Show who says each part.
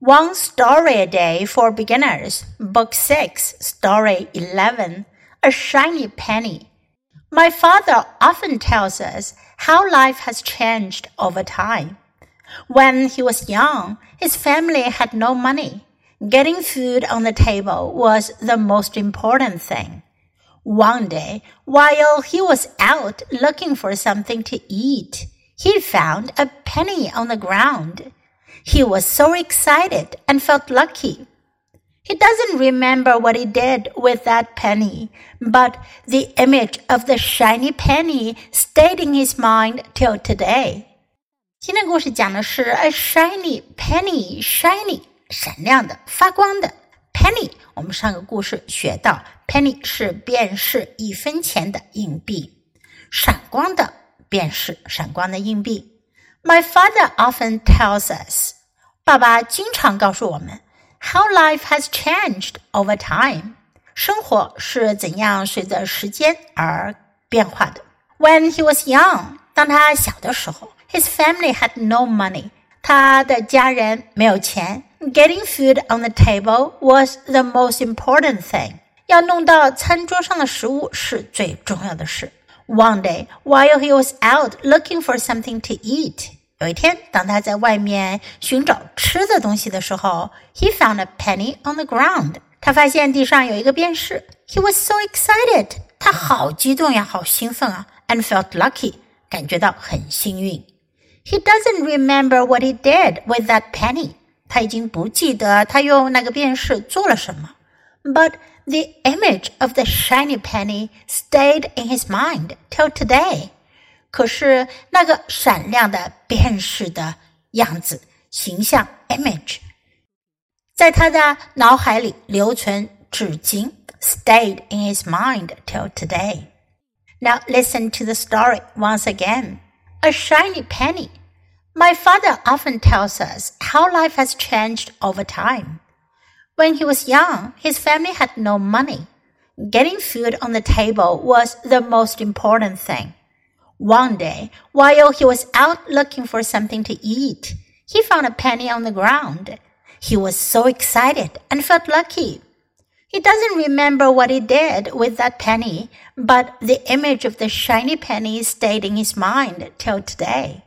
Speaker 1: One Story a Day for Beginners, Book 6, Story 11 A Shiny Penny. My father often tells us how life has changed over time. When he was young, his family had no money. Getting food on the table was the most important thing. One day, while he was out looking for something to eat, he found a penny on the ground. He was so excited and felt lucky. He doesn't remember what he did with that penny, but the image of the shiny penny stayed in his mind till today. 今天故事讲的是 a shiny penny, shiny 闪亮的、发光的 penny。我们上个故事学到，penny 是便士一分钱的硬币，闪光的便是闪光的硬币。My father often tells us， 爸爸经常告诉我们，how life has changed over time，生活是怎样随着时间而变化的。When he was young，当他小的时候，his family had no money，他的家人没有钱。Getting food on the table was the most important thing，要弄到餐桌上的食物是最重要的事。One day, while he was out looking for something to eat， 有一天，当他在外面寻找吃的东西的时候，he found a penny on the ground。他发现地上有一个便士。He was so excited，他好激动呀，好兴奋啊，and felt lucky，感觉到很幸运。He doesn't remember what he did with that penny，他已经不记得他用那个便士做了什么。But the image of the shiny penny stayed in his mind till today. 可是那个闪亮的便士的样子、形象 （image） 在他的脑海里留存至今 （stayed in his mind till today. Now listen to the story once again. A shiny penny. My father often tells us how life has changed over time. When he was young, his family had no money. Getting food on the table was the most important thing. One day, while he was out looking for something to eat, he found a penny on the ground. He was so excited and felt lucky. He doesn't remember what he did with that penny, but the image of the shiny penny stayed in his mind till today.